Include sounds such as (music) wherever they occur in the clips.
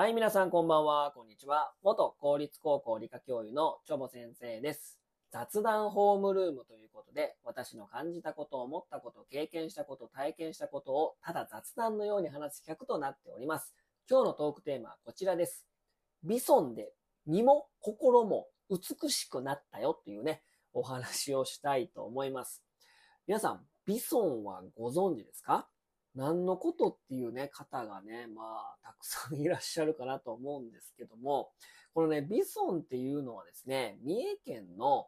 はい、皆さんこんばんは、こんにちは。元公立高校理科教諭のチョボ先生です。雑談ホームルームということで、私の感じたこと、思ったこと、経験したこと、体験したことを、ただ雑談のように話す企画となっております。今日のトークテーマはこちらです。ビソンで身も心も美しくなったよっていうね、お話をしたいと思います。皆さん、ビソンはご存知ですか？何のことっていうね、方がね、まあ、たくさんいらっしゃるかなと思うんですけども、このね、ビソンっていうのはですね、三重県の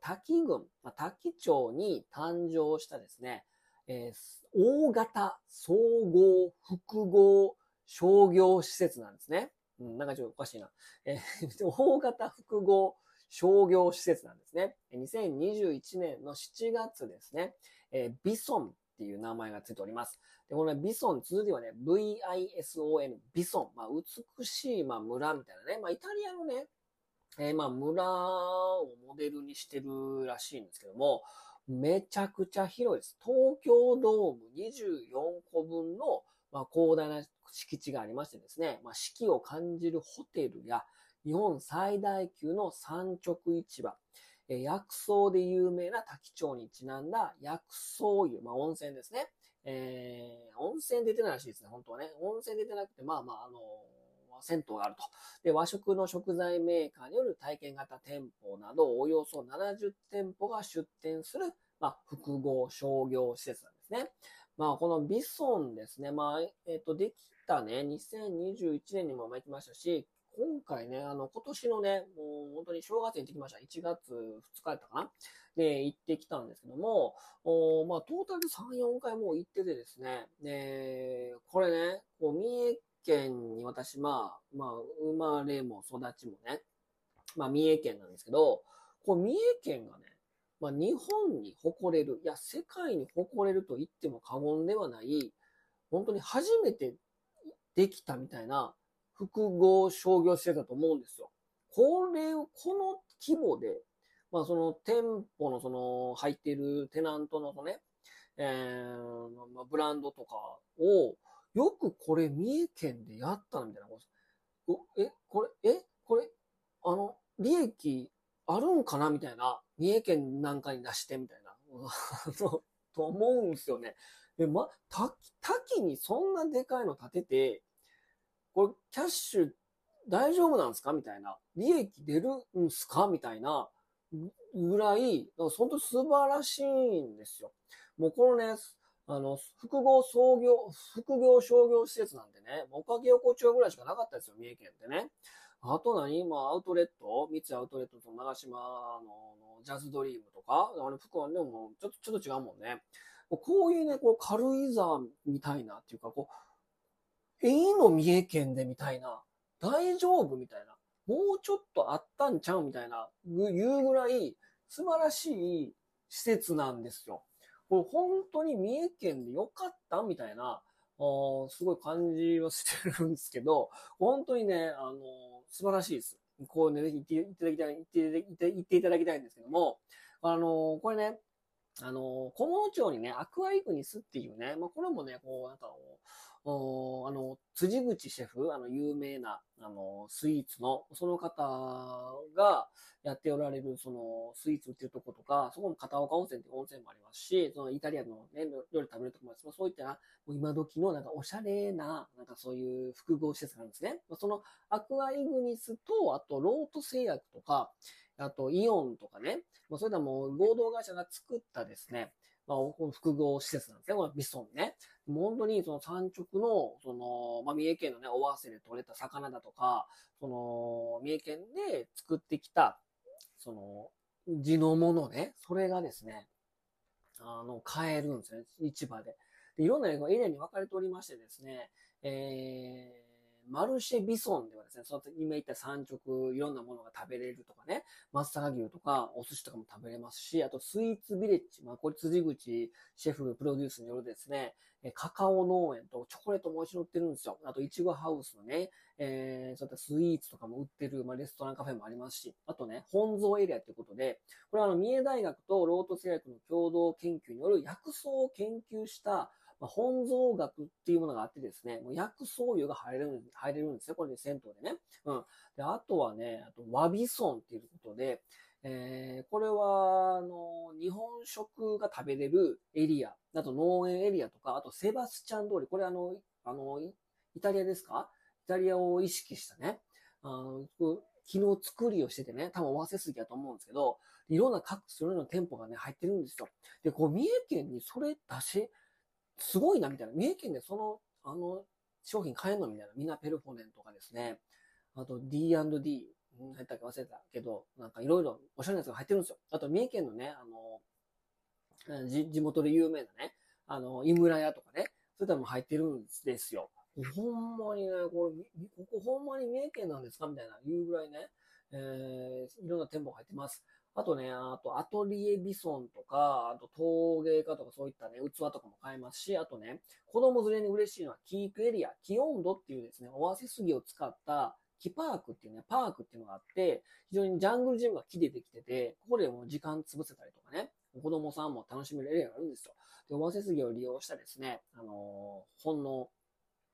滝郡、滝町に誕生したですね、えー大型総合複合商業施設なんですね。うん、なんかちょっとおかしいな。えー (laughs) 大型複合商業施設なんですね。2021年の7月ですね、えービソンっていう名前がついております。で、この、ビソン、通ではね、VISON、ビソン、まあ、美しい、まあ、村みたいなね、まあ、イタリアのね、えーまあ、村をモデルにしてるらしいんですけども、めちゃくちゃ広いです。東京ドーム24個分の、まあ、広大な敷地がありましてですね、まあ、四季を感じるホテルや、日本最大級の産直市場、え薬草で有名な滝町にちなんだ薬草湯、まあ、温泉ですね。えー、温泉出てないらしいですね、本当はね。温泉出てなくて、まあまあ、あの銭湯があると。で、和食の食材メーカーによる体験型店舗など、およそ70店舗が出店する、まあ、複合商業施設なんですね。まあ、このビソンですね。まあ、えっ、と、できたね、2021年にも行きましたし、今回ね、あの、今年のね、もう本当に正月に行ってきました。1月2日やったかな？で、行ってきたんですけども、おまあ、トータル3、4回もう行っててですね、で、これね、こう、三重県に私、まあ、まあ、生まれも育ちもね、まあ、三重県なんですけど、こう、三重県がね、まあ、日本に誇れる、いや、世界に誇れると言っても過言ではない、本当に初めてできたみたいな複合商業施設だと思うんですよ。これを、この規模で、まあその店舗のその入っているテナントのね、えーまあ、ブランドとかを、よくこれ三重県でやったなみたいなこと。え、これ、え、これ、あの、利益あるんかなみたいな。三重県なんかに出してみたいな。(laughs) とと思うんですよね。で、ま、滝、滝にそんなでかいの建てて、これキャッシュ大丈夫なんですか？みたいな。利益出るんすか？みたいなぐらい、本当素晴らしいんですよ。もうこのね、あの、複合創業、複合商業施設なんでね、おかげ横丁ぐらいしかなかったですよ、三重県ってね。あと何？今、アウトレット三井アウトレットと長島のジャズドリームとか、あれ、福岡でもちょっと、ちょっと違うもんね。こういうね、こう、軽井沢みたいなっていうか、こう、えいの三重県でみたいな、大丈夫みたいな、もうちょっとあったんちゃうみたいな、いうぐらい素晴らしい施設なんですよ。これ本当に三重県でよかったみたいな、すごい感じはしてるんですけど、本当にね、あの、素晴らしいです。こうね、言っていただきたい、言って言っていただきたいんですけども、あの、これね、あの、小物町にね、アクアイグニスっていうね、まあ、これもね、こう、なんか、あの、辻口シェフ、あの、有名な、あの、スイーツの、その方がやっておられる、その、スイーツっていうとことか、そこの片岡温泉っていう温泉もありますし、そのイタリアのね、料理食べるとこもあります。そういった、もう今時の、なんか、おしゃれな、なんかそういう複合施設なんですね。その、アクアイグニスと、あと、ロート製薬とか、あと、イオンとかね、まあ、それではもう合同会社が作ったですね、まあ、複合施設なんですね。このビソンね。もう本当にその産直の、その、まあ、三重県のね、尾鷲で取れた魚だとか、その、三重県で作ってきた、その、地のものね、それがですね、あの、買えるんですね、市場で。でいろんなエリアに分かれておりましてですね、えー、マルシェビソンではですね、その今言った産直、いろんなものが食べれるとかね、松阪牛とかお寿司とかも食べれますし、あとスイーツビレッジ、まあこれ辻口シェフプロデュースによるですね、カカオ農園とチョコレートも美味しいの売ってるんですよ。あといちごハウスのね、えー、そういったスイーツとかも売ってる、まあレストランカフェもありますし、あとね、本草エリアということで、これはあの三重大学とロート製薬の共同研究による薬草を研究したまあ、本草学っていうものがあってですね、もう薬草油が入れる、入れるんですね。これで銭湯でね。うん。で、あとはね、あと、和ビソンっていうことで、えー、これは、あの、日本食が食べれるエリア、あと農園エリアとか、あとセバスチャン通り、これあの、あの、イタリアですか？イタリアを意識したね、あの、昨日作りをしててね、多分忘れすぎやと思うんですけど、いろんな各それぞれの店舗がね、入ってるんですよ。で、こう、三重県にそれ出し、すごいな、みたいな。三重県でその、あの、商品買えんの？みたいな。ミナペルフォネンとかですね。あと D&D、何やったか忘れたけど、なんかいろいろおしゃれなやつが入ってるんですよ。あと三重県のね、あの、地元で有名なね、あの、井村屋とかね、そういったのも入ってるんですよ。ほんまにね、これ、ここほんまに三重県なんですか？みたいな言うぐらいね、えー、いろんな店舗が入ってます。あとね、あとアトリエビソンとか、あと陶芸家とかそういったね、器とかも買えますし、あとね、子供連れに嬉しいのはキークエリア、キ温度っていうですね、オアシスギを使った木パークっていうね、パークっていうのがあって、非常にジャングルジムが木でできてて、ここでもう時間潰せたりとかね、子供さんも楽しめるエリアがあるんですよ。で、オアシスギを利用したですね、あのー、ほんの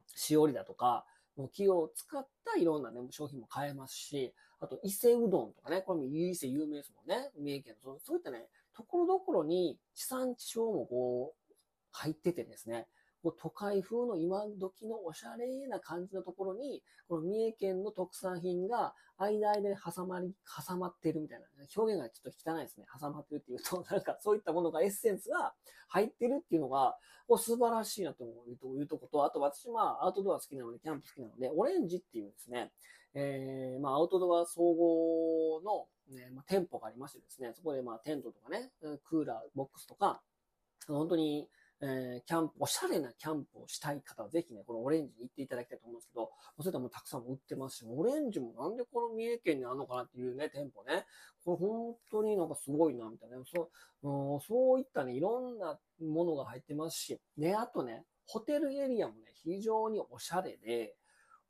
しおりだとか、木を使ったいろんなね、商品も買えますし、あと、伊勢うどんとかね、これも伊勢有名ですもんね。三重県の。そういったね、ところどころに地産地消もこう、入っててですね、こう都会風の今時のおしゃれな感じのところに、この三重県の特産品が間間で挟まり、挟まってるみたいな、表現がちょっと汚いですね。挟まってるっていうと、(laughs) なんかそういったものが、エッセンスが入ってるっていうのが、こう素晴らしいなというとこと、あと私、まあ、アウトドア好きなので、キャンプ好きなので、オレンジっていうですね、えー、まあ、アウトドア総合の、ね、まあ、店舗がありましてですね、そこでまあ、テントとかね、クーラー、ボックスとか、本当に、えー、キャンプ、おしゃれなキャンプをしたい方はぜひね、このオレンジに行っていただきたいと思うんですけど、そういったもたくさん売ってますし、オレンジもなんでこの三重県にあるのかなっていうね、店舗ね。これ本当になんかすごいな、みたいな。そう、うん、そういったね、いろんなものが入ってますし、ね、あとね、ホテルエリアもね、非常におしゃれで、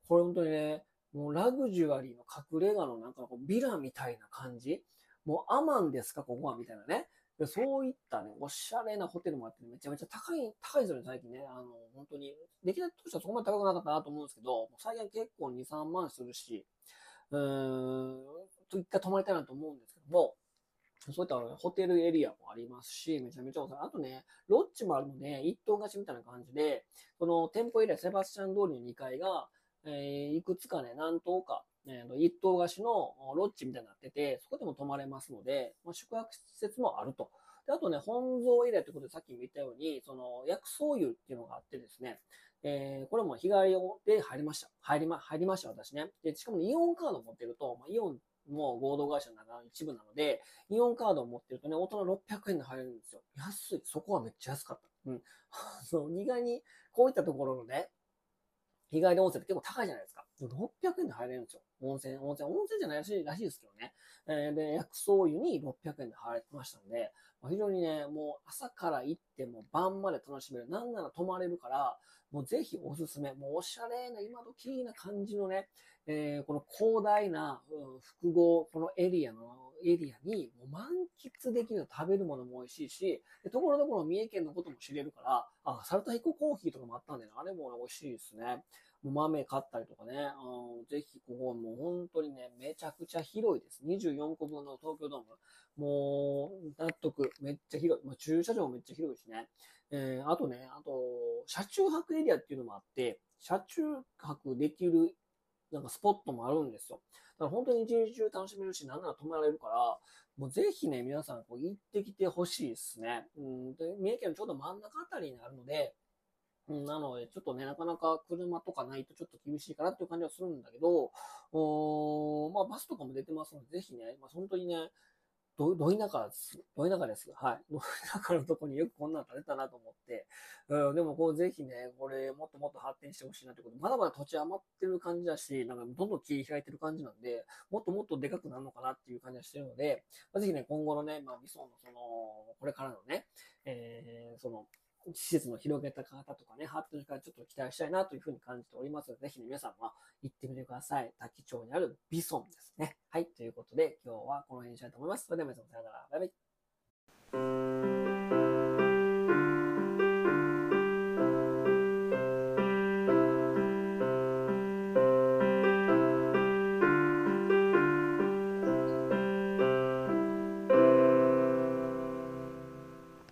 これ本当にね、もうラグジュアリーの隠れ家のなんかこうビラみたいな感じもうアマンですか、ここはみたいなね。でそういったね、おしゃれなホテルもあって、めちゃめちゃ高い、高いですよね、最近ね。あの、本当に。出来たとしてはそこまで高くなかったなと思うんですけど、最近結構2、3万するし、うーん、一回泊まりたいなと思うんですけども、そういったホテルエリアもありますし、めちゃめちゃおしゃれ。あとね、ロッジもあるので、一棟貸しみたいな感じで、この店舗エリア、セバスチャン通りの2階が、えー、いくつかね、何棟か、えー、一棟貸しのロッジみたいになってて、そこでも泊まれますので、まあ、宿泊施設もあると。であとね、本草エリアということでさっきも言ったように、その薬草油っていうのがあってですね、えー、これも日帰りで入りました。入りま、入りました、私ね。で、しかも、ね、イオンカード持ってると、まあ、イオンも合同会社の中の一部なので、イオンカードを持ってるとね、大人600円で入れるんですよ。安い。そこはめっちゃ安かった。うん。(laughs) そう、意外に、こういったところのね、日帰り温泉って結構高いじゃないですか。600円で入れるんですよ。温泉、温泉、温泉じゃないらしいらしいですけどね。えー、で、薬草湯に600円で入れてましたんで、まあ非常にね、もう朝から行っても晩まで楽しめる。なんなら泊まれるから、もうぜひおすすめ。もうおしゃれな、今時な感じのね、えー、この広大な、うん、複合、このエリアの、エリアにもう満喫できる食べるものも美味しいし、ところどころ三重県のことも知れるから、あ、サルタヒココーヒーとかもあったんで、ね、あれも美味しいですね。もう豆買ったりとかね、うん、ぜひここもう本当にね、めちゃくちゃ広いです。24個分の東京ドーム。もう、納得。めっちゃ広い。まあ、駐車場もめっちゃ広いしね。えー、あとね、あと、車中泊エリアっていうのもあって、車中泊できる、なんかスポットもあるんですよ。だから本当に一日中楽しめるし、なんなら泊まれるから、もうぜひね、皆さんこう行ってきてほしいですね。うん、で、三重県のちょうど真ん中あたりにあるので、うんなので、ちょっとね、なかなか車とかないとちょっと厳しいかなっていう感じはするんだけど、おまあ、バスとかも出てますので、ぜひね、まあ、本当にね、ど、ど田舎です。ど田舎です。はい。(laughs) ど田舎のとこによくこんなん建てたなと思って。うん、でもこうぜひね、これもっともっと発展してほしいなってこと。まだまだ土地余ってる感じだし、なんかどんどん切り開いてる感じなんで、もっともっとでかくなるのかなっていう感じがしてるので、まあ、ぜひね、今後のね、まあ、味噌のその、これからのね、えー、その、施設の広げた方とかね、発展からちょっと期待したいなというふうに感じておりますので、ぜひね、皆さんは行ってみてください。滝町にあるビソンですね。はい、ということで、今日はこの辺にしたいと思います。それでは皆さんさよなら。バイバイ。